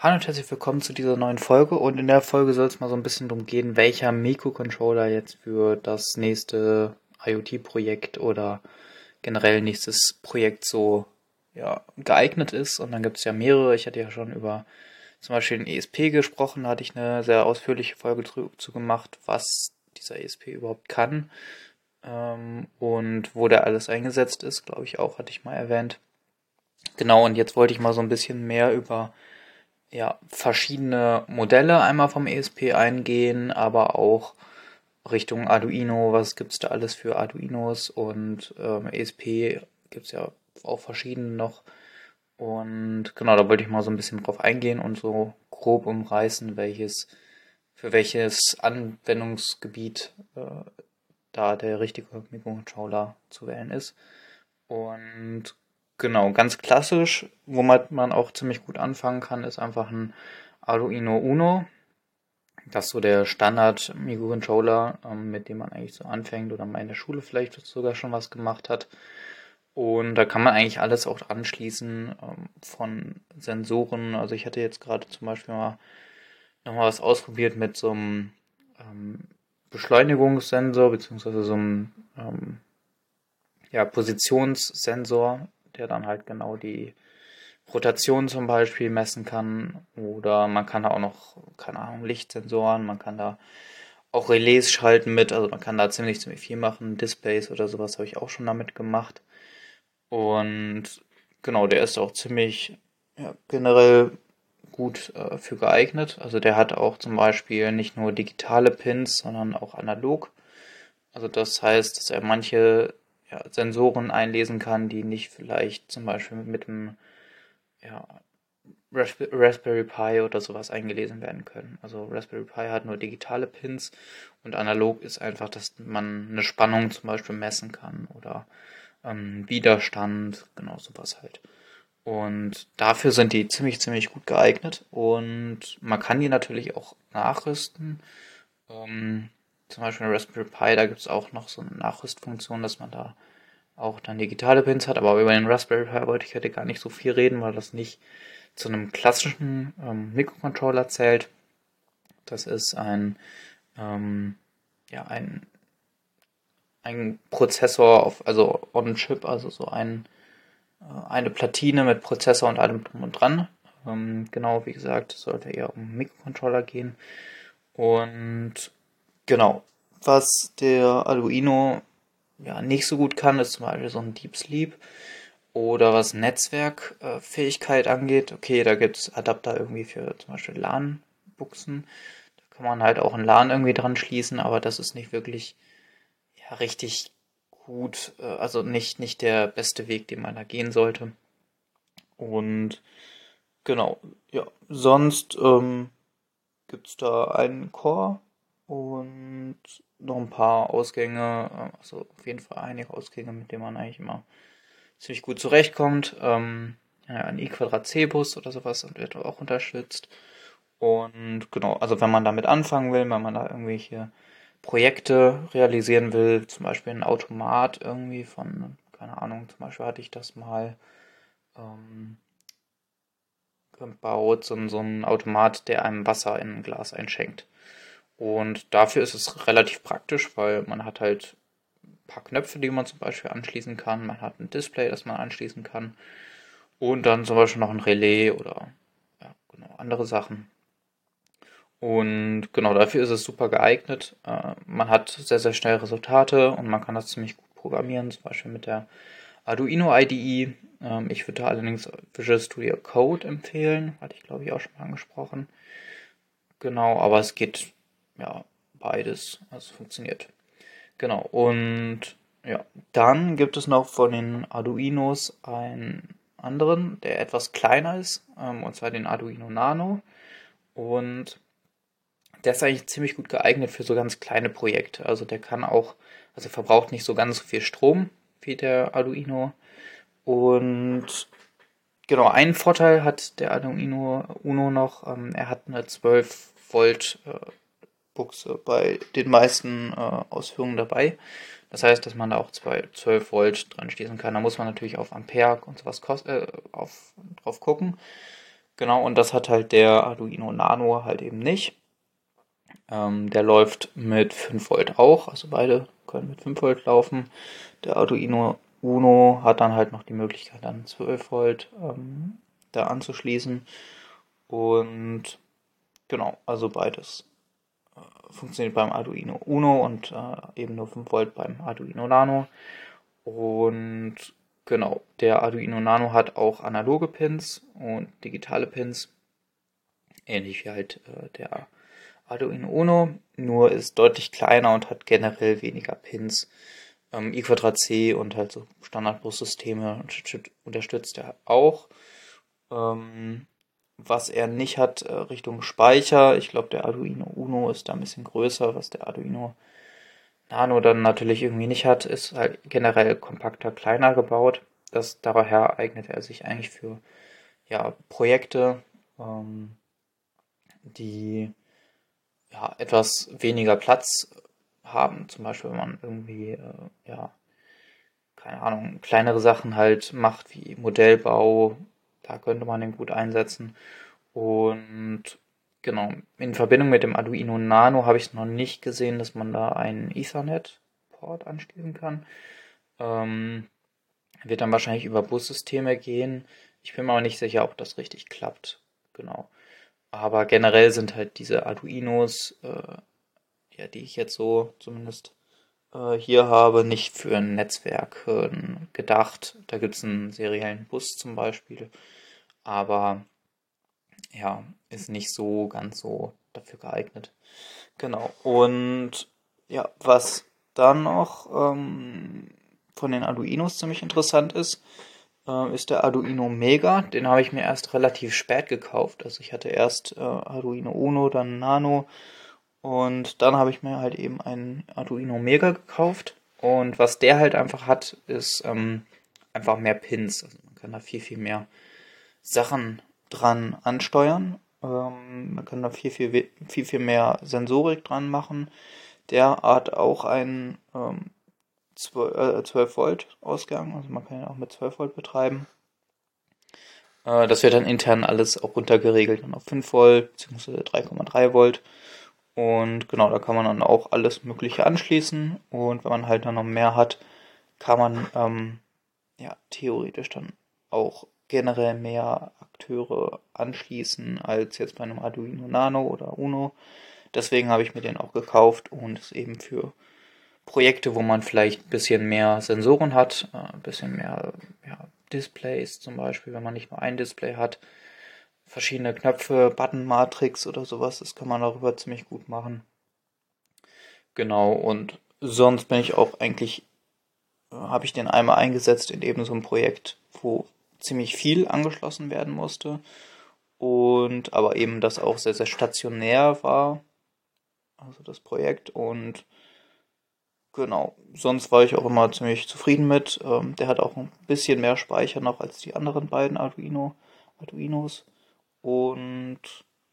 Hallo und herzlich willkommen zu dieser neuen Folge und in der Folge soll es mal so ein bisschen darum gehen, welcher Mikrocontroller jetzt für das nächste IoT-Projekt oder generell nächstes Projekt so ja, geeignet ist. Und dann gibt es ja mehrere. Ich hatte ja schon über zum Beispiel den ESP gesprochen, da hatte ich eine sehr ausführliche Folge zu gemacht, was dieser ESP überhaupt kann ähm, und wo der alles eingesetzt ist, glaube ich auch, hatte ich mal erwähnt. Genau, und jetzt wollte ich mal so ein bisschen mehr über ja, verschiedene Modelle einmal vom ESP eingehen, aber auch Richtung Arduino, was gibt's da alles für Arduinos und ähm, ESP gibt's ja auch verschiedene noch. Und genau, da wollte ich mal so ein bisschen drauf eingehen und so grob umreißen, welches für welches Anwendungsgebiet äh, da der richtige Mikrocontroller zu wählen ist. Und Genau, ganz klassisch, womit man auch ziemlich gut anfangen kann, ist einfach ein Arduino Uno. Das ist so der Standard Mikrocontroller, ähm, mit dem man eigentlich so anfängt oder mal in der Schule vielleicht sogar schon was gemacht hat. Und da kann man eigentlich alles auch anschließen ähm, von Sensoren. Also ich hatte jetzt gerade zum Beispiel mal nochmal was ausprobiert mit so einem ähm, Beschleunigungssensor beziehungsweise so einem ja, Positionssensor der dann halt genau die Rotation zum Beispiel messen kann. Oder man kann da auch noch, keine Ahnung, Lichtsensoren, man kann da auch Relais schalten mit, also man kann da ziemlich, ziemlich viel machen. Displays oder sowas habe ich auch schon damit gemacht. Und genau, der ist auch ziemlich ja, generell gut äh, für geeignet. Also der hat auch zum Beispiel nicht nur digitale Pins, sondern auch analog. Also das heißt, dass er manche ja, Sensoren einlesen kann, die nicht vielleicht zum Beispiel mit einem ja, Raspberry Pi oder sowas eingelesen werden können. Also Raspberry Pi hat nur digitale Pins und analog ist einfach, dass man eine Spannung zum Beispiel messen kann oder ähm, Widerstand, genau sowas halt. Und dafür sind die ziemlich, ziemlich gut geeignet und man kann die natürlich auch nachrüsten. Ähm, zum Beispiel in Raspberry Pi, da gibt es auch noch so eine Nachrüstfunktion, dass man da auch dann digitale Pins hat, aber über den Raspberry Pi wollte ich heute gar nicht so viel reden, weil das nicht zu einem klassischen ähm, Mikrocontroller zählt. Das ist ein, ähm, ja, ein, ein Prozessor auf, also on-chip, also so ein, äh, eine Platine mit Prozessor und allem drum und dran. Ähm, genau, wie gesagt, sollte eher um Mikrocontroller gehen. Und Genau. Was der Arduino ja nicht so gut kann, ist zum Beispiel so ein Deep Sleep oder was Netzwerkfähigkeit äh, angeht. Okay, da gibt es Adapter irgendwie für zum Beispiel LAN-Buchsen. Da kann man halt auch ein LAN irgendwie dran schließen, aber das ist nicht wirklich ja, richtig gut, äh, also nicht, nicht der beste Weg, den man da gehen sollte. Und genau, ja, sonst ähm, gibt es da einen Core und noch ein paar Ausgänge, also auf jeden Fall einige Ausgänge, mit denen man eigentlich immer ziemlich gut zurechtkommt. Ähm, ein i-Quadrat-C-Bus oder sowas wird auch unterstützt. Und genau, also wenn man damit anfangen will, wenn man da irgendwelche Projekte realisieren will, zum Beispiel ein Automat irgendwie von, keine Ahnung, zum Beispiel hatte ich das mal ähm, gebaut, so, so ein Automat, der einem Wasser in ein Glas einschenkt. Und dafür ist es relativ praktisch, weil man hat halt ein paar Knöpfe, die man zum Beispiel anschließen kann. Man hat ein Display, das man anschließen kann. Und dann zum Beispiel noch ein Relais oder ja, genau, andere Sachen. Und genau dafür ist es super geeignet. Äh, man hat sehr, sehr schnell Resultate und man kann das ziemlich gut programmieren, zum Beispiel mit der Arduino IDE. Ähm, ich würde allerdings Visual Studio Code empfehlen, hatte ich glaube ich auch schon mal angesprochen. Genau, aber es geht ja, beides. Also funktioniert. Genau. Und ja, dann gibt es noch von den Arduinos einen anderen, der etwas kleiner ist, ähm, und zwar den Arduino Nano. Und der ist eigentlich ziemlich gut geeignet für so ganz kleine Projekte. Also der kann auch, also verbraucht nicht so ganz so viel Strom wie der Arduino. Und genau, einen Vorteil hat der Arduino Uno noch, ähm, er hat eine 12 Volt äh, Buchse bei den meisten äh, Ausführungen dabei. Das heißt, dass man da auch 12 Volt dran schließen kann. Da muss man natürlich auf Ampere und sowas äh, auf, drauf gucken. Genau, und das hat halt der Arduino Nano halt eben nicht. Ähm, der läuft mit 5 Volt auch, also beide können mit 5 Volt laufen. Der Arduino Uno hat dann halt noch die Möglichkeit, dann 12 Volt ähm, da anzuschließen. Und genau, also beides äh, funktioniert beim Arduino Uno und äh, eben nur 5 Volt beim Arduino Nano. Und genau, der Arduino Nano hat auch analoge Pins und digitale Pins. Ähnlich wie halt äh, der Arduino Uno, nur ist deutlich kleiner und hat generell weniger Pins. Ähm, I2C und halt so Standardbussysteme unterstützt er auch. Ähm, was er nicht hat, äh, Richtung Speicher, ich glaube der Arduino Uno ist da ein bisschen größer, was der Arduino Nano dann natürlich irgendwie nicht hat, ist halt generell kompakter, kleiner gebaut. Das daher eignet er sich eigentlich für ja, Projekte, ähm, die ja, etwas weniger Platz haben. Zum Beispiel, wenn man irgendwie, äh, ja, keine Ahnung, kleinere Sachen halt macht, wie Modellbau, da könnte man den gut einsetzen. Und genau, in Verbindung mit dem Arduino Nano habe ich es noch nicht gesehen, dass man da einen Ethernet-Port anschließen kann. Ähm, wird dann wahrscheinlich über Bussysteme gehen. Ich bin mir aber nicht sicher, ob das richtig klappt. Genau. Aber generell sind halt diese Arduinos, äh, ja, die ich jetzt so zumindest äh, hier habe, nicht für ein Netzwerk äh, gedacht. Da gibt es einen seriellen Bus zum Beispiel. Aber ja, ist nicht so ganz so dafür geeignet. Genau. Und ja, was dann noch ähm, von den Arduinos ziemlich interessant ist, äh, ist der Arduino Mega. Den habe ich mir erst relativ spät gekauft. Also ich hatte erst äh, Arduino Uno, dann Nano und dann habe ich mir halt eben einen Arduino Mega gekauft. Und was der halt einfach hat, ist ähm, einfach mehr Pins. Also man kann da viel, viel mehr Sachen dran ansteuern. Ähm, man kann da viel, viel, viel, viel mehr Sensorik dran machen. Der hat auch einen ähm, 12, äh, 12 Volt Ausgang, also man kann ihn auch mit 12 Volt betreiben. Äh, das wird dann intern alles auch runtergeregelt dann auf 5 Volt bzw. 3,3 Volt. Und genau, da kann man dann auch alles Mögliche anschließen. Und wenn man halt dann noch mehr hat, kann man ähm, ja theoretisch dann auch generell mehr Akteure anschließen als jetzt bei einem Arduino Nano oder Uno. Deswegen habe ich mir den auch gekauft und es eben für Projekte, wo man vielleicht ein bisschen mehr Sensoren hat, äh, ein bisschen mehr ja, Displays zum Beispiel, wenn man nicht nur ein Display hat, verschiedene Knöpfe, Button-Matrix oder sowas, das kann man darüber ziemlich gut machen. Genau, und sonst bin ich auch eigentlich, äh, habe ich den einmal eingesetzt in eben so einem Projekt, wo ziemlich viel angeschlossen werden musste. Und aber eben das auch sehr, sehr stationär war, also das Projekt. Und genau, sonst war ich auch immer ziemlich zufrieden mit. Ähm, der hat auch ein bisschen mehr Speicher noch als die anderen beiden Arduino, Arduinos. Und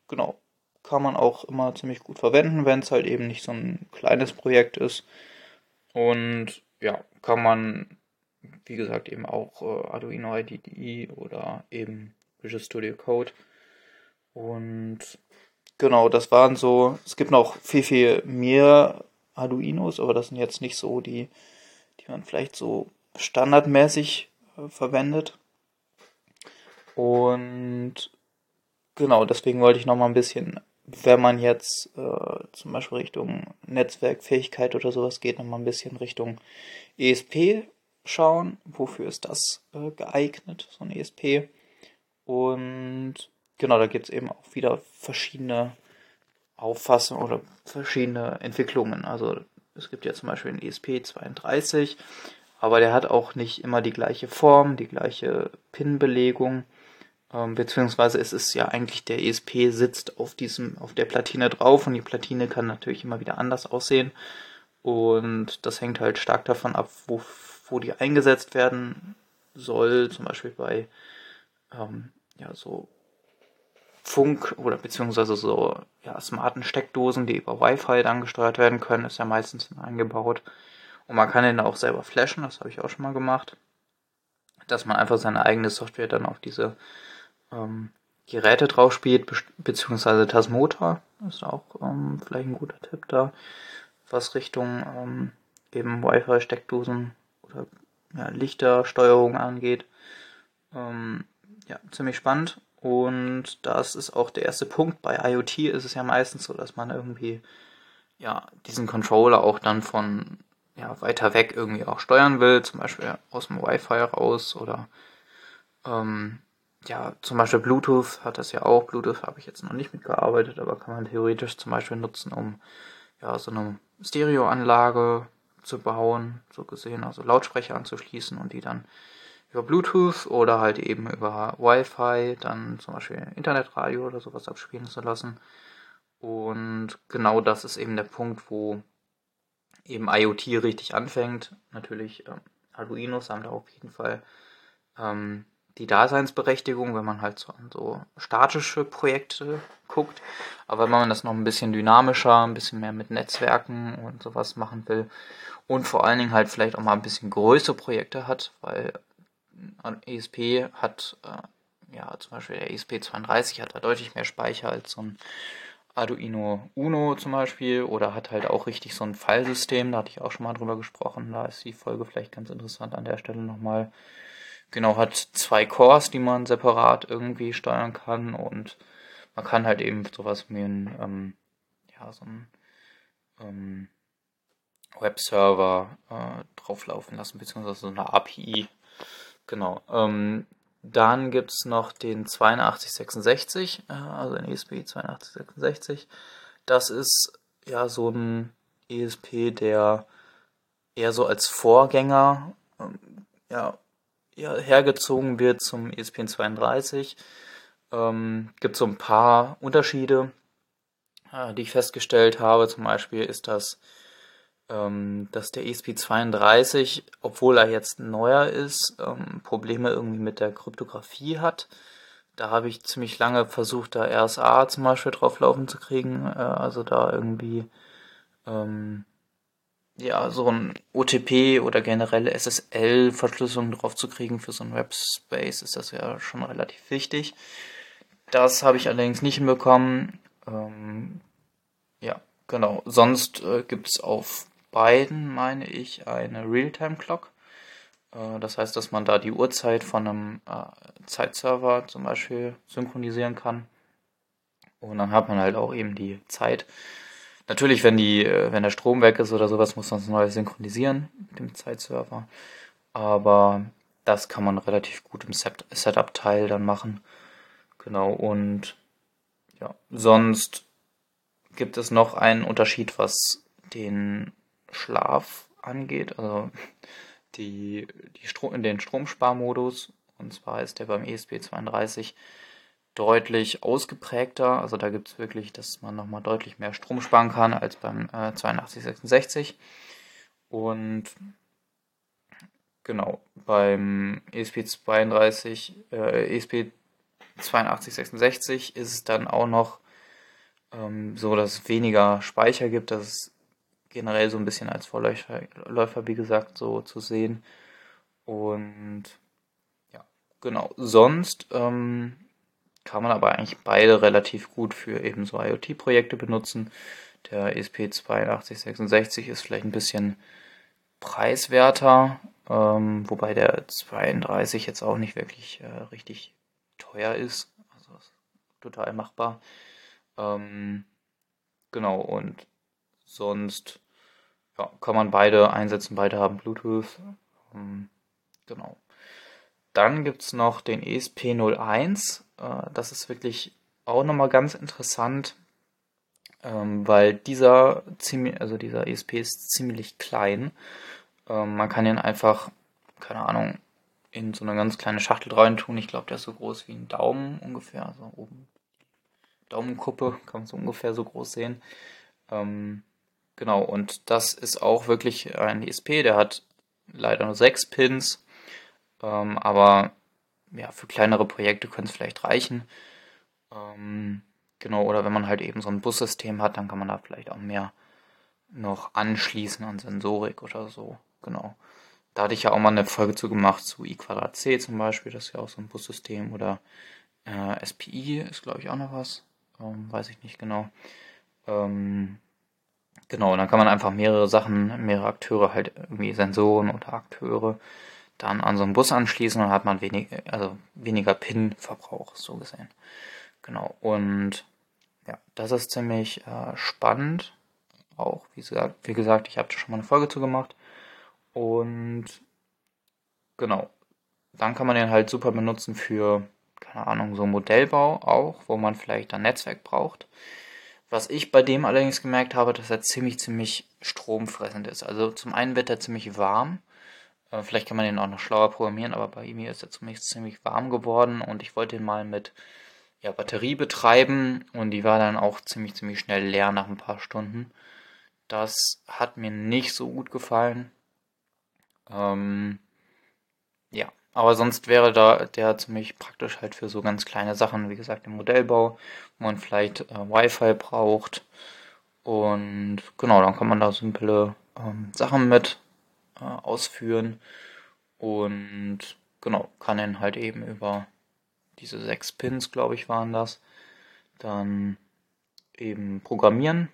genau, kann man auch immer ziemlich gut verwenden, wenn es halt eben nicht so ein kleines Projekt ist. Und ja, kann man wie gesagt, eben auch äh, Arduino IDE oder eben Visual Studio Code. Und genau, das waren so, es gibt noch viel, viel mehr Arduinos, aber das sind jetzt nicht so die, die man vielleicht so standardmäßig äh, verwendet. Und genau, deswegen wollte ich noch mal ein bisschen, wenn man jetzt äh, zum Beispiel Richtung Netzwerkfähigkeit oder sowas geht, noch mal ein bisschen Richtung ESP schauen, wofür ist das äh, geeignet, so ein ESP. Und genau, da gibt es eben auch wieder verschiedene Auffassungen oder verschiedene Entwicklungen. Also es gibt ja zum Beispiel den ESP32, aber der hat auch nicht immer die gleiche Form, die gleiche Pin-Belegung. Ähm, beziehungsweise es ist ja eigentlich der ESP sitzt auf diesem, auf der Platine drauf und die Platine kann natürlich immer wieder anders aussehen. Und das hängt halt stark davon ab, wo wo die eingesetzt werden soll, zum Beispiel bei ähm, ja, so Funk oder beziehungsweise so ja, smarten Steckdosen, die über Wi-Fi dann gesteuert werden können, ist ja meistens eingebaut. Und man kann den auch selber flashen, das habe ich auch schon mal gemacht. Dass man einfach seine eigene Software dann auf diese ähm, Geräte drauf spielt, beziehungsweise Tasmota ist auch ähm, vielleicht ein guter Tipp da, was Richtung ähm, eben Wi-Fi-Steckdosen ja, Lichtersteuerung angeht. Ähm, ja, ziemlich spannend. Und das ist auch der erste Punkt. Bei IoT ist es ja meistens so, dass man irgendwie ja diesen Controller auch dann von ja, weiter weg irgendwie auch steuern will, zum Beispiel aus dem Wi-Fi raus oder ähm, ja, zum Beispiel Bluetooth hat das ja auch. Bluetooth habe ich jetzt noch nicht mitgearbeitet, aber kann man theoretisch zum Beispiel nutzen, um ja so eine Stereoanlage zu bauen, so gesehen, also Lautsprecher anzuschließen und die dann über Bluetooth oder halt eben über Wi-Fi dann zum Beispiel Internetradio oder sowas abspielen zu lassen. Und genau das ist eben der Punkt, wo eben IoT richtig anfängt. Natürlich ähm, Arduinos haben da auf jeden Fall ähm, die Daseinsberechtigung, wenn man halt so an so statische Projekte guckt. Aber wenn man das noch ein bisschen dynamischer, ein bisschen mehr mit Netzwerken und sowas machen will und vor allen Dingen halt vielleicht auch mal ein bisschen größere Projekte hat, weil ESP hat, äh, ja, zum Beispiel der ESP32 hat da deutlich mehr Speicher als so ein Arduino Uno zum Beispiel oder hat halt auch richtig so ein Fallsystem, da hatte ich auch schon mal drüber gesprochen, da ist die Folge vielleicht ganz interessant an der Stelle nochmal. Genau, hat zwei Cores, die man separat irgendwie steuern kann und man kann halt eben sowas wie ein, ähm, ja, so ein ähm, Webserver äh, drauflaufen lassen, beziehungsweise so eine API. Genau. Ähm, dann gibt es noch den 8266, äh, also den ESP 8266. Das ist ja so ein ESP, der eher so als Vorgänger ähm, ja, ja, hergezogen wird zum ESP 32. Ähm, gibt so ein paar Unterschiede, äh, die ich festgestellt habe. Zum Beispiel ist das ähm, dass der ESP32, obwohl er jetzt neuer ist, ähm, Probleme irgendwie mit der Kryptographie hat. Da habe ich ziemlich lange versucht, da RSA zum Beispiel drauf laufen zu kriegen, äh, also da irgendwie ähm, ja so ein OTP oder generelle SSL-Verschlüsselung drauf zu kriegen für so ein Webspace ist das ja schon relativ wichtig. Das habe ich allerdings nicht hinbekommen. Ähm, ja, genau. Sonst äh, gibt es auf beiden, meine ich, eine Realtime-Clock. Äh, das heißt, dass man da die Uhrzeit von einem äh, Zeitserver zum Beispiel synchronisieren kann. Und dann hat man halt auch eben die Zeit. Natürlich, wenn die, äh, wenn der Strom weg ist oder sowas, muss man es neu synchronisieren mit dem Zeitserver. Aber das kann man relativ gut im Setup-Teil dann machen. Genau, und ja, sonst gibt es noch einen Unterschied, was den Schlaf angeht, also die, die Strom, den Stromsparmodus. Und zwar ist der beim ESP32 deutlich ausgeprägter. Also da gibt es wirklich, dass man nochmal deutlich mehr Strom sparen kann als beim äh, 8266. Und genau, beim ESP32, äh, ESP 8266 ist es dann auch noch ähm, so, dass es weniger Speicher gibt, dass es generell so ein bisschen als Vorläufer, wie gesagt, so zu sehen. Und ja, genau. Sonst ähm, kann man aber eigentlich beide relativ gut für eben so IoT-Projekte benutzen. Der ESP8266 ist vielleicht ein bisschen preiswerter, ähm, wobei der 32 jetzt auch nicht wirklich äh, richtig teuer ist. Also ist total machbar. Ähm, genau, und sonst ja, kann man beide einsetzen, beide haben Bluetooth. Ähm, genau. Dann gibt es noch den ESP01. Äh, das ist wirklich auch nochmal ganz interessant, ähm, weil dieser, also dieser ESP ist ziemlich klein. Ähm, man kann ihn einfach, keine Ahnung, in so eine ganz kleine Schachtel rein tun. Ich glaube, der ist so groß wie ein Daumen ungefähr. Also oben Daumenkuppe kann man so ungefähr so groß sehen. Ähm, Genau, und das ist auch wirklich ein ESP, der hat leider nur sechs Pins, ähm, aber ja, für kleinere Projekte könnte es vielleicht reichen. Ähm, genau, oder wenn man halt eben so ein Bussystem hat, dann kann man da vielleicht auch mehr noch anschließen an Sensorik oder so. Genau. Da hatte ich ja auch mal eine Folge zu gemacht zu i Quadrat C zum Beispiel, das ist ja auch so ein Bussystem oder Äh, SPI ist, glaube ich, auch noch was. Ähm, weiß ich nicht genau. Ähm, genau, dann kann man einfach mehrere Sachen, mehrere Akteure, halt irgendwie Sensoren oder Akteure, dann an so einen Bus anschließen und hat man wenig, also weniger Pin-Verbrauch, so gesehen. Genau, und ja, das ist ziemlich äh, spannend. Auch, wie gesagt, wie gesagt ich habe da schon mal eine Folge zu gemacht. Und genau, dann kann man den halt super benutzen für, keine Ahnung, so Modellbau auch, wo man vielleicht ein Netzwerk braucht. Was ich bei dem allerdings gemerkt habe, dass er ziemlich, ziemlich stromfressend ist. Also zum einen wird er ziemlich warm. Äh, vielleicht kann man den auch noch schlauer programmieren, aber bei ihm ist er zumindest ziemlich warm geworden und ich wollte ihn mal mit ja, Batterie betreiben und die war dann auch ziemlich, ziemlich schnell leer nach ein paar Stunden. Das hat mir nicht so gut gefallen. Ähm, ja, aber sonst wäre da der ziemlich praktisch halt für so ganz kleine Sachen, wie gesagt, im Modellbau, wo man vielleicht äh, Wi-Fi braucht. Und genau, dann kann man da simple ähm, Sachen mit äh, ausführen. Und genau, kann dann halt eben über diese sechs Pins, glaube ich, waren das, dann eben programmieren.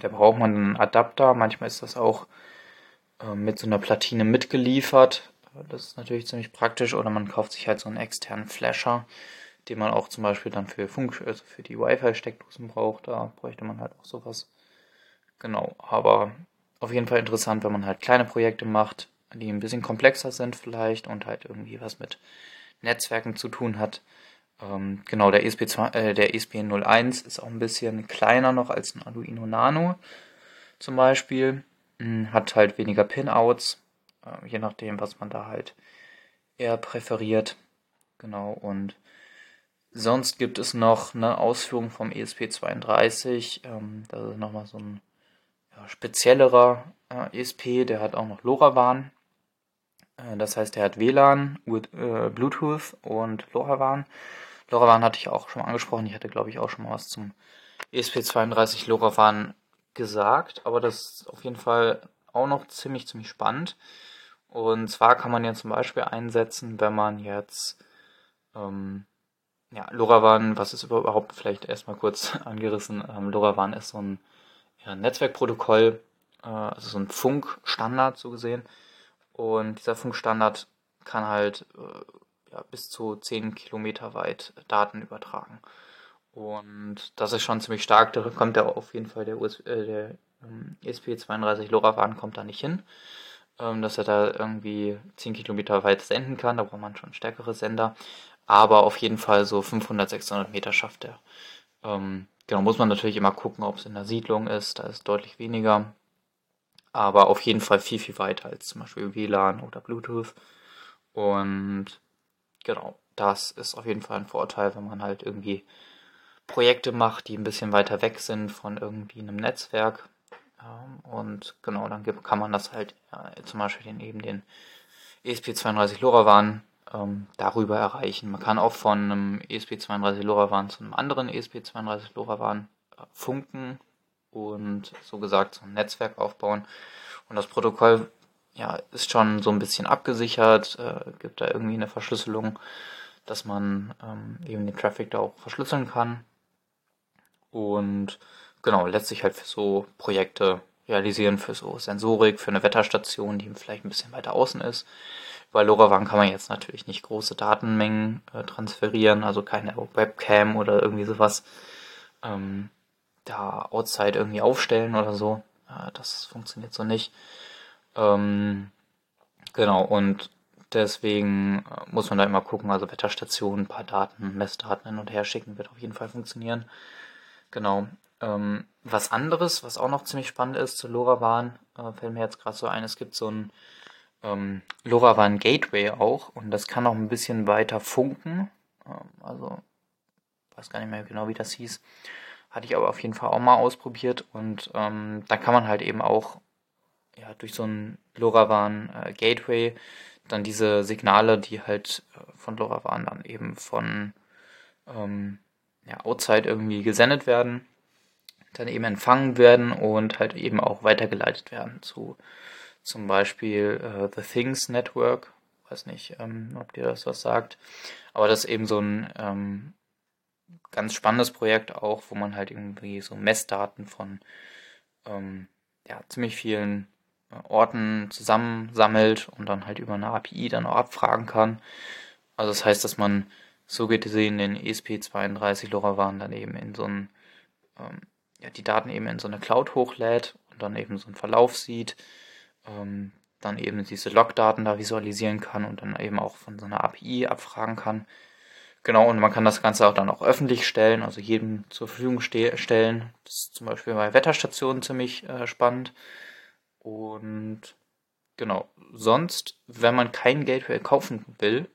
Da braucht man einen Adapter. Manchmal ist das auch äh, mit so einer Platine mitgeliefert. Das ist natürlich ziemlich praktisch. Oder man kauft sich halt so einen externen Flasher, den man auch zum Beispiel dann für Funk, also für die Wi-Fi-Steckdosen braucht. Da bräuchte man halt auch sowas. Genau, aber auf jeden Fall interessant, wenn man halt kleine Projekte macht, die ein bisschen komplexer sind vielleicht und halt irgendwie was mit Netzwerken zu tun hat. Ähm, genau, der ESP2, äh, der ESP01 ist auch ein bisschen kleiner noch als ein Arduino Nano zum Beispiel. Hm, hat halt weniger Pinouts, äh, je nachdem, was man da halt eher präferiert. Genau, und sonst gibt es noch eine Ausführung vom ESP32. Ähm, das ist nochmal so ein ja, speziellerer äh, ESP, der hat auch noch LoRaWAN. Äh, das heißt, der hat WLAN, äh, Bluetooth und LoRaWAN. LoRaWAN hatte ich auch schon mal angesprochen. Ich hatte, glaube ich, auch schon mal was zum ESP32 LoRaWAN gesagt, aber das ist auf jeden Fall auch noch ziemlich, ziemlich spannend. Und zwar kann man ja zum Beispiel einsetzen, wenn man jetzt, ähm, ja, LoRaWAN, was ist überhaupt vielleicht erstmal kurz angerissen, ähm, LoRaWAN ist so ein ja, Netzwerkprotokoll, äh, also so ein Funkstandard so gesehen. Und dieser Funkstandard kann halt äh, ja, bis zu 10 Kilometer weit Daten übertragen. Und das ist schon ziemlich stark. Da kommt ja auf jeden Fall der, äh, der ähm, ESP32 LoRaWAN kommt da nicht hin. Ähm, dass er da irgendwie 10 Kilometer weit senden kann. Da braucht man schon stärkere Sender. Aber auf jeden Fall so 500, 600 Meter schafft er. Ähm, genau, muss man natürlich immer gucken, ob es in der Siedlung ist. Da ist deutlich weniger. Aber auf jeden Fall viel, viel weiter als zum Beispiel WLAN oder Bluetooth. Und genau, das ist auf jeden Fall ein Vorteil, wenn man halt irgendwie Projekte macht, die ein bisschen weiter weg sind von irgendwie einem Netzwerk. Ähm, und genau, dann kann man das halt äh, zum Beispiel eben den ESP32 LoRaWAN ähm, darüber erreichen. Man kann auch von einem ESP32 LoRaWAN zu einem anderen ESP32 LoRaWAN äh, funken und so gesagt so ein Netzwerk aufbauen. Und das Protokoll ja, ist schon so ein bisschen abgesichert, äh, gibt da irgendwie eine Verschlüsselung, dass man ähm, eben den Traffic da auch verschlüsseln kann. Und genau, lässt sich halt für so Projekte realisieren, für so Sensorik, für eine Wetterstation, die vielleicht ein bisschen weiter außen ist. Bei LoRaWAN kann man jetzt natürlich nicht große Datenmengen äh, transferieren, also keine Webcam oder irgendwie sowas ähm, da outside irgendwie aufstellen oder so. Äh, das funktioniert so nicht. Ähm, genau, und deswegen äh, muss man da immer gucken, also Wetterstationen, ein paar Daten, Messdaten hin und her schicken, wird auf jeden Fall funktionieren. Genau. Ähm, was anderes, was auch noch ziemlich spannend ist zu LoRaWAN, äh, fällt mir jetzt gerade so ein, es gibt so ein ähm, LoRaWAN Gateway auch und das kann auch ein bisschen weiter funken. Ähm, also, weiß gar nicht mehr genau, wie das hieß. Hatte ich aber auf jeden Fall auch mal ausprobiert und ähm, da kann man halt eben auch ja, durch so ein LoRaWAN äh, Gateway dann diese Signale, die halt äh, von LoRaWAN dann eben von ähm, ja, Outside irgendwie gesendet werden, dann eben empfangen werden und halt eben auch weitergeleitet werden zu zum Beispiel äh, The Things Network. weiß nicht, ähm, ob dir das was sagt. Aber das ist eben so ein ähm, ganz spannendes Projekt auch, wo man halt irgendwie so Messdaten von ähm, ja, ziemlich vielen äh, Orten zusammensammelt und dann halt über eine API dann auch abfragen kann. Also das heißt, dass man so gesehen den ESP32 LoRaWAN dann eben in so ein, ähm, ja, die Daten eben in so eine Cloud hochlädt und dann eben so einen Verlauf sieht, ähm, dann eben diese Logdaten da visualisieren kann und dann eben auch von so einer API abfragen kann. Genau, und man kann das Ganze auch dann auch öffentlich stellen, also jedem zur Verfügung stellen. Das ist zum Beispiel bei Wetterstationen ziemlich äh, spannend. Und genau, sonst, wenn man kein Gateway kaufen will,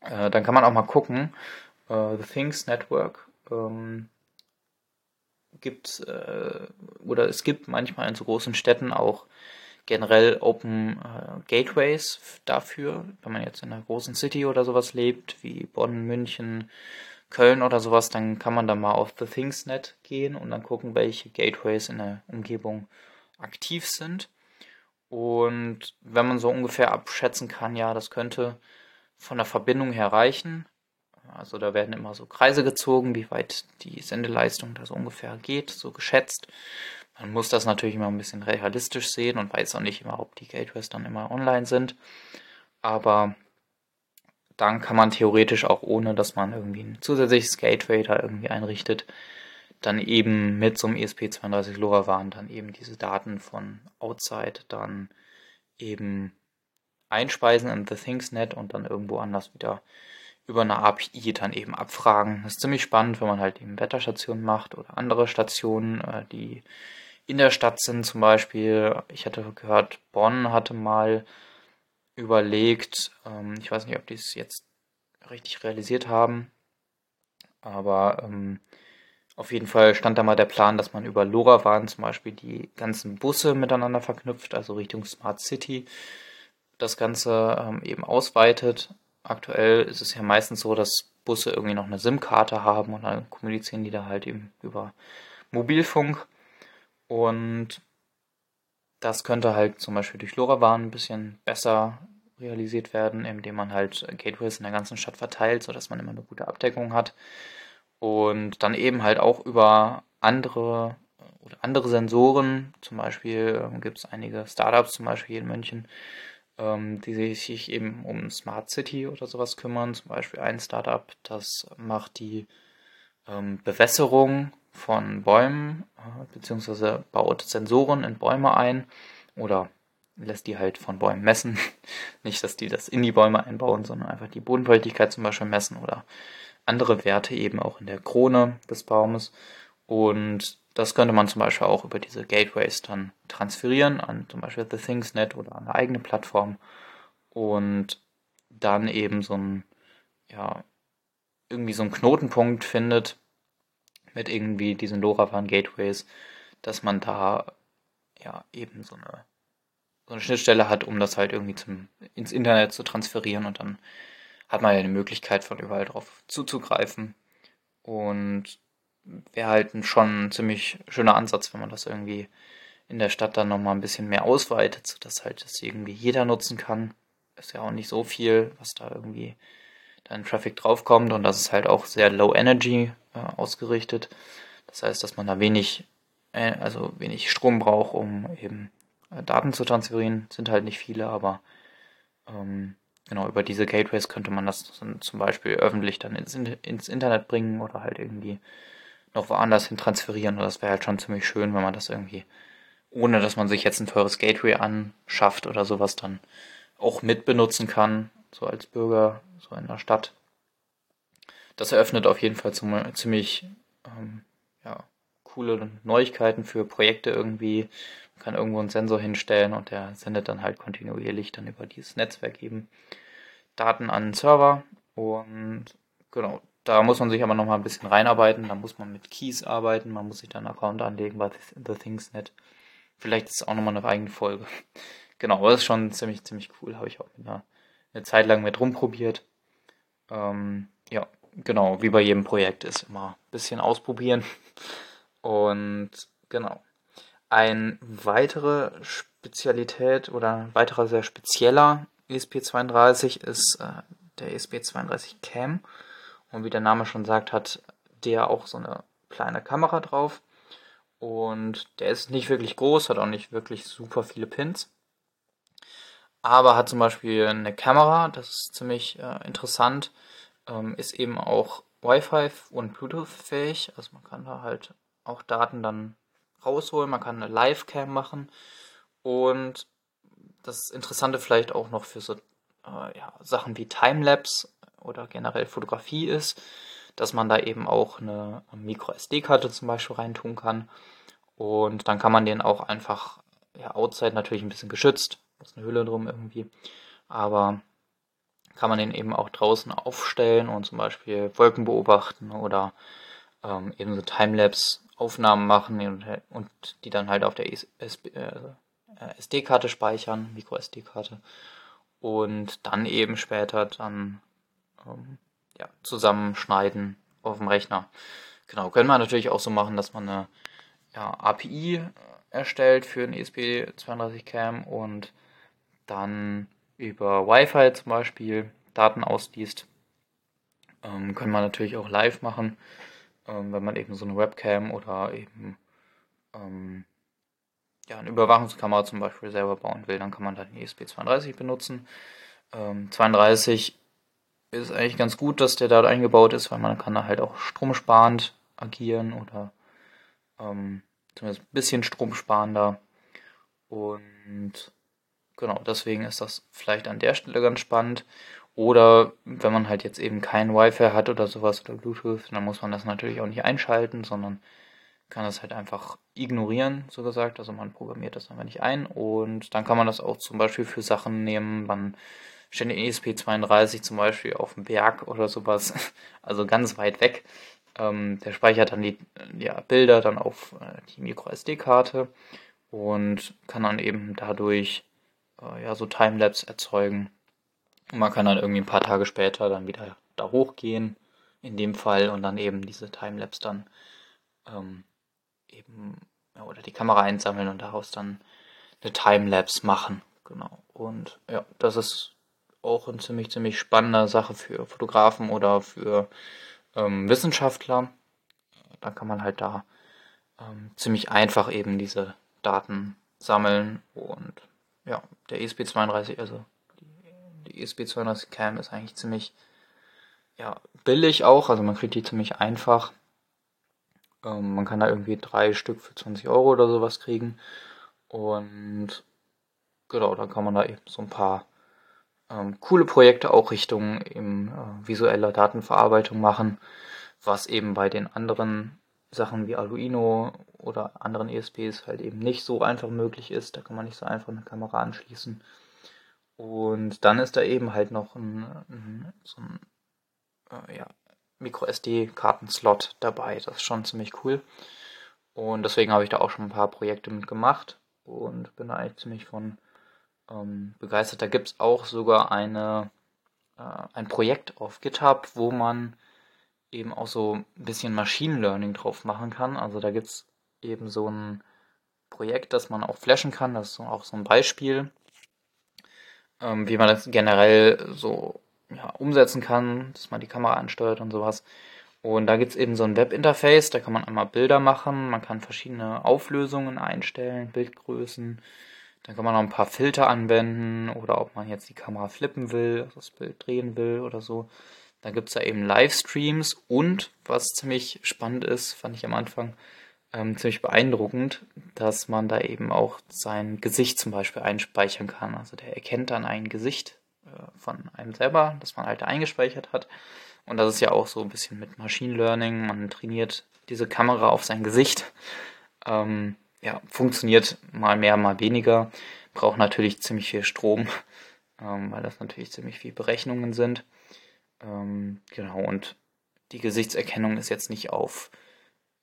äh, dann kann man auch mal gucken. Äh, The Things Network ähm, gibt äh, oder es gibt manchmal in so großen Städten auch generell Open äh, Gateways dafür, wenn man jetzt in einer großen City oder sowas lebt, wie Bonn, München, Köln oder sowas, dann kann man da mal auf The ThingsNet gehen und dann gucken, welche Gateways in der Umgebung aktiv sind. Und wenn man so ungefähr abschätzen kann, ja, das könnte von der Verbindung her reichen. Also da werden immer so Kreise gezogen, wie weit die Sendeleistung da so ungefähr geht, so geschätzt. Man muss das natürlich immer ein bisschen realistisch sehen und weiß auch nicht immer, ob die Gateways dann immer online sind. Aber dann kann man theoretisch auch ohne, dass man irgendwie ein zusätzliches Gateway da irgendwie einrichtet, dann eben mit so einem ESP32 LoRaWAN dann eben diese Daten von Outside dann eben einspeisen in The ThingsNet und dann irgendwo anders wieder über eine API dann eben abfragen. Das ist ziemlich spannend, wenn man halt eben Wetterstationen macht oder andere Stationen, äh, die in der Stadt sind zum Beispiel. Ich hatte gehört, Bonn hatte mal überlegt, ähm, ich weiß nicht, ob die es jetzt richtig realisiert haben, aber ähm, auf jeden Fall stand da mal der Plan, dass man über LoRaWAN zum Beispiel die ganzen Busse miteinander verknüpft, also Richtung Smart City, das Ganze ähm, eben ausweitet. Aktuell ist es ja meistens so, dass Busse irgendwie noch eine SIM-Karte haben und dann kommunizieren die da halt eben über Mobilfunk. Und das könnte halt zum Beispiel durch LoRaWAN ein bisschen besser realisiert werden, indem man halt Gateways in der ganzen Stadt verteilt, sodass man immer eine gute Abdeckung hat. Und dann eben halt auch über andere oder andere Sensoren, zum Beispiel ähm, gibt es einige Startups, zum Beispiel hier in München, ähm, die sich eben um Smart City oder sowas kümmern. Zum Beispiel ein Startup, das macht die ähm, Bewässerung von Bäumen, äh, beziehungsweise baut Sensoren in Bäume ein oder lässt die halt von Bäumen messen. Nicht, dass die das in die Bäume einbauen, sondern einfach die Bodenfeuchtigkeit zum Beispiel messen oder andere Werte eben auch in der Krone des Baumes. Und das könnte man zum Beispiel auch über diese Gateways dann transferieren an zum Beispiel The ThingsNet oder eine eigene Plattform und dann eben so ein, ja, irgendwie so einen Knotenpunkt findet, mit irgendwie diesen LoRaWAN Gateways, dass man da ja eben so eine so eine Schnittstelle hat, um das halt irgendwie zum ins Internet zu transferieren und dann hat man ja die Möglichkeit von überall drauf zuzugreifen und wäre halt schon ein ziemlich schöner Ansatz, wenn man das irgendwie in der Stadt dann nochmal ein bisschen mehr ausweitet, sodass halt das irgendwie jeder nutzen kann. Ist ja auch nicht so viel, was da irgendwie dann Traffic draufkommt und das ist halt auch sehr low energy äh, ausgerichtet. Das heißt, dass man da wenig, äh, also wenig Strom braucht, um eben äh, Daten zu transferieren. Sind halt nicht viele, aber ähm, genau über diese Gateways könnte man das zum Beispiel öffentlich dann ins, ins Internet bringen oder halt irgendwie noch woanders hin transferieren. Und das wäre halt schon ziemlich schön, wenn man das irgendwie, ohne dass man sich jetzt ein teures Gateway anschafft oder sowas, dann auch mitbenutzen kann, so als Bürger, so in der Stadt das eröffnet auf jeden Fall ziemlich ähm, ja, coole Neuigkeiten für Projekte irgendwie. Man kann irgendwo einen Sensor hinstellen und der sendet dann halt kontinuierlich dann über dieses Netzwerk eben Daten an den Server. Und genau, da muss man sich aber nochmal ein bisschen reinarbeiten. Da muss man mit Keys arbeiten, man muss sich dann einen Account anlegen bei The ThingsNet. Vielleicht ist es auch nochmal eine eigene Folge. Genau, aber das ist schon ziemlich, ziemlich cool. Habe ich auch eine, eine Zeit lang mit rumprobiert. Ähm, ja, genau, wie bei jedem Projekt ist immer ein bisschen ausprobieren. Und genau. Ein weitere Spezialität oder ein weiterer sehr spezieller ESP32 ist äh, der ESP32 Cam. Und wie der Name schon sagt, hat der auch so eine kleine Kamera drauf. Und der ist nicht wirklich groß, hat auch nicht wirklich super viele Pins. Aber hat zum Beispiel eine Kamera, das ist ziemlich äh, interessant. Ähm, ist eben auch Wi-Fi und Bluetooth fähig. Also man kann da halt auch Daten dann rausholen. Man kann eine Live-Cam machen. Und das Interessante vielleicht auch noch für so äh, ja, Sachen wie Timelapse oder generell Fotografie ist, dass man da eben auch eine Micro-SD-Karte zum Beispiel reintun kann. Und dann kann man den auch einfach, ja, outside natürlich ein bisschen geschützt, ist eine Hülle drum irgendwie, aber kann man den eben auch draußen aufstellen und zum Beispiel Wolken beobachten oder ähm, eben so Timelapse-Aufnahmen machen und, und, die dann halt auf der SD-Karte äh, speichern, Micro-SD-Karte und dann eben später dann ähm, ja, zusammenschneiden auf dem Rechner. Genau, können wir natürlich auch so machen, dass man eine ja, API erstellt für ein ESP32 Cam und dann über Wi-Fi zum Beispiel Daten ausliest. Ähm, können wir natürlich auch live machen, ähm, wenn man eben so eine Webcam oder eben ähm, ja, eine Überwachungskamera zum Beispiel selber bauen will, dann kann man dann ESP32 benutzen. Ähm, 32 ist eigentlich ganz gut, dass der da eingebaut ist, weil man kann da halt auch stromsparend agieren oder ähm, zumindest ein bisschen stromsparender. Und genau, deswegen ist das vielleicht an der Stelle ganz spannend. Oder wenn man halt jetzt eben kein Wi-Fi hat oder sowas oder Bluetooth, dann muss man das natürlich auch nicht einschalten, sondern kann das halt einfach ignorieren, so gesagt. Also man programmiert das einfach nicht ein. Und dann kann man das auch zum Beispiel für Sachen nehmen. Man stellt den ESP32 zum Beispiel auf dem Berg oder sowas, also ganz weit weg. Ähm, der speichert dann die ja, Bilder dann auf äh, die MicroSD-Karte und kann dann eben dadurch äh, ja so Timelapse erzeugen. Und man kann dann irgendwie ein paar Tage später dann wieder da hochgehen, in dem Fall, und dann eben diese Timelapse dann ähm, eben ja, oder die Kamera einsammeln und daraus dann eine Timelapse machen. Genau. Und ja, das ist auch eine ziemlich, ziemlich spannende Sache für Fotografen oder für ähm, Wissenschaftler. Da kann man halt da ähm, ziemlich einfach eben diese Daten sammeln und ja, der ESP32, also die, die ESP32 Cam ist eigentlich ziemlich ja, billig auch, also man kriegt die ziemlich einfach. Ähm, man kann da irgendwie drei Stück für 20 Euro oder sowas kriegen und genau, dann kann man da eben so ein paar ähm, coole Projekte auch Richtung eben, äh, visueller Datenverarbeitung machen, was eben bei den anderen Sachen wie Arduino oder anderen ESPs halt eben nicht so einfach möglich ist. Da kann man nicht so einfach eine Kamera anschließen. Und dann ist da eben halt noch ein, ein so ein äh, ja, Micro-SD-Kartenslot dabei. Das ist schon ziemlich cool. Und deswegen habe ich da auch schon ein paar Projekte mitgemacht und bin da eigentlich ziemlich von ähm, begeistert. Da gibt es auch sogar eine, äh, ein Projekt auf GitHub, wo man eben auch so ein bisschen Machine Learning drauf machen kann. Also da gibt es eben so ein Projekt, das man auch flashen kann. Das ist auch so ein Beispiel, ähm, wie man das generell so ja, umsetzen kann, dass man die Kamera ansteuert und sowas. Und da gibt es eben so ein Webinterface, da kann man einmal Bilder machen, man kann verschiedene Auflösungen einstellen, Bildgrößen, dann kann man noch ein paar Filter anwenden oder ob man jetzt die Kamera flippen will, also das Bild drehen will oder so. Da gibt es da eben Livestreams und was ziemlich spannend ist, fand ich am Anfang ähm, ziemlich beeindruckend, dass man da eben auch sein Gesicht zum Beispiel einspeichern kann. Also der erkennt dann ein Gesicht äh, von einem selber, das man halt eingespeichert hat. Und das ist ja auch so ein bisschen mit Machine Learning. Man trainiert diese Kamera auf sein Gesicht. Ähm, ja, funktioniert mal mehr, mal weniger. Braucht natürlich ziemlich viel Strom, ähm, weil das natürlich ziemlich viel Berechnungen sind. Ähm, genau, und die Gesichtserkennung ist jetzt nicht auf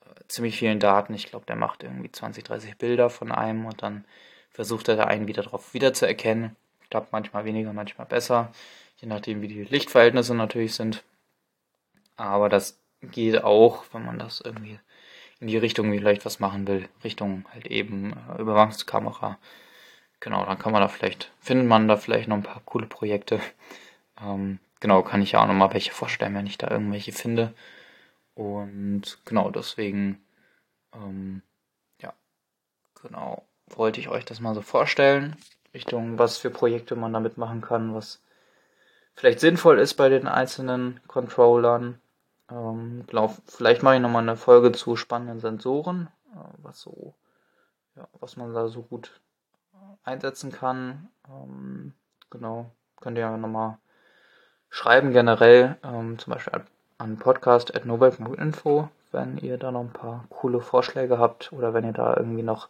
äh, ziemlich vielen Daten. Ich glaube, der macht irgendwie 20, 30 Bilder von einem und dann versucht er da einen wieder drauf wiederzuerkennen. Klappt manchmal weniger, manchmal besser, je nachdem, wie die Lichtverhältnisse natürlich sind. Aber das geht auch, wenn man das irgendwie in die Richtung vielleicht was machen will, Richtung halt eben äh, Überwachungskamera, genau, dann kann man da vielleicht, findet man da vielleicht noch ein paar coole Projekte. Ähm, genau, kann ich ja auch noch mal welche vorstellen, wenn ich da irgendwelche finde. Und genau, deswegen, ähm, ja, genau, wollte ich euch das mal so vorstellen. Richtung, was für Projekte man damit machen kann, was vielleicht sinnvoll ist bei den einzelnen Controllern. Ähm, glaub, vielleicht mache ich nochmal eine Folge zu spannenden Sensoren, äh, was so, ja, was man da so gut einsetzen kann. Ähm, genau, könnt ihr ja nochmal schreiben generell, ähm, zum Beispiel an podcast.nobel.info, wenn ihr da noch ein paar coole Vorschläge habt oder wenn ihr da irgendwie noch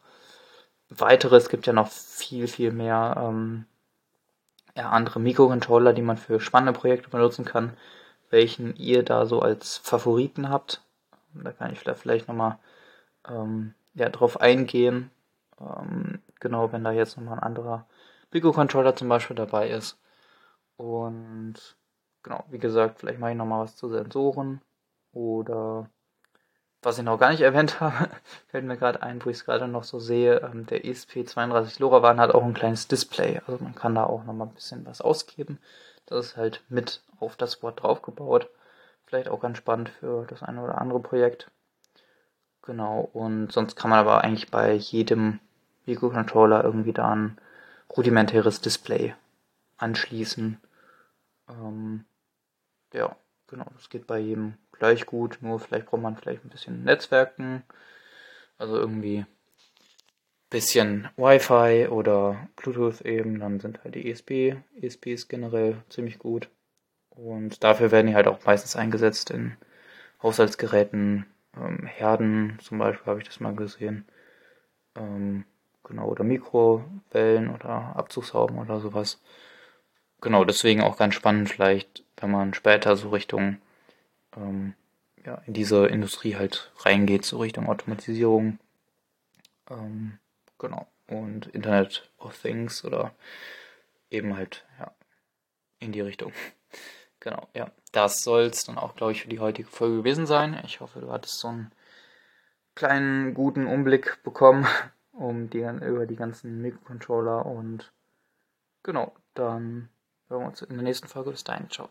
weitere, es gibt ja noch viel, viel mehr ähm, ja, andere Mikrocontroller, die man für spannende Projekte benutzen kann, welchen ihr da so als Favoriten habt. Da kann ich vielleicht nochmal ähm, ja, drauf eingehen. Ähm, genau, wenn da jetzt nochmal ein anderer Mikrocontroller zum Beispiel dabei ist. Und genau, wie gesagt, vielleicht mache ich nochmal was zu Sensoren oder was ich noch gar nicht erwähnt habe, fällt mir gerade ein, wo ich es gerade noch so sehe, ähm, der ESP32 LoRaWAN hat auch ein kleines Display. Also man kann da auch nochmal ein bisschen was ausgeben. Das ist halt mit auf das Board draufgebaut. Vielleicht auch ganz spannend für das eine oder andere Projekt. Genau, und sonst kann man aber eigentlich bei jedem Mikrocontroller irgendwie da ein rudimentäres Display anschließen. Ähm, ja, genau, das geht bei jedem gleich gut, nur vielleicht braucht man vielleicht ein bisschen Netzwerken, also irgendwie bisschen Wi-Fi oder Bluetooth eben, dann sind halt die ESP, ESP ist generell ziemlich gut. Und dafür werden die halt auch meistens eingesetzt in Haushaltsgeräten, ähm, Herden zum Beispiel habe ich das mal gesehen, ähm, genau, oder Mikrowellen oder Abzugshauben oder sowas. Genau, deswegen auch ganz spannend vielleicht, wenn man später so Richtung ähm, ja, in diese Industrie halt reingeht, so Richtung Automatisierung. Ähm, genau. Und Internet of Things oder eben halt, ja, in die Richtung. genau, ja. Das soll es dann auch, glaube ich, für die heutige Folge gewesen sein. Ich hoffe, du hattest so einen kleinen, guten Umblick bekommen um die, über die ganzen Mikrocontroller und genau, dann hören wir uns in der nächsten Folge. Bis dahin, ciao.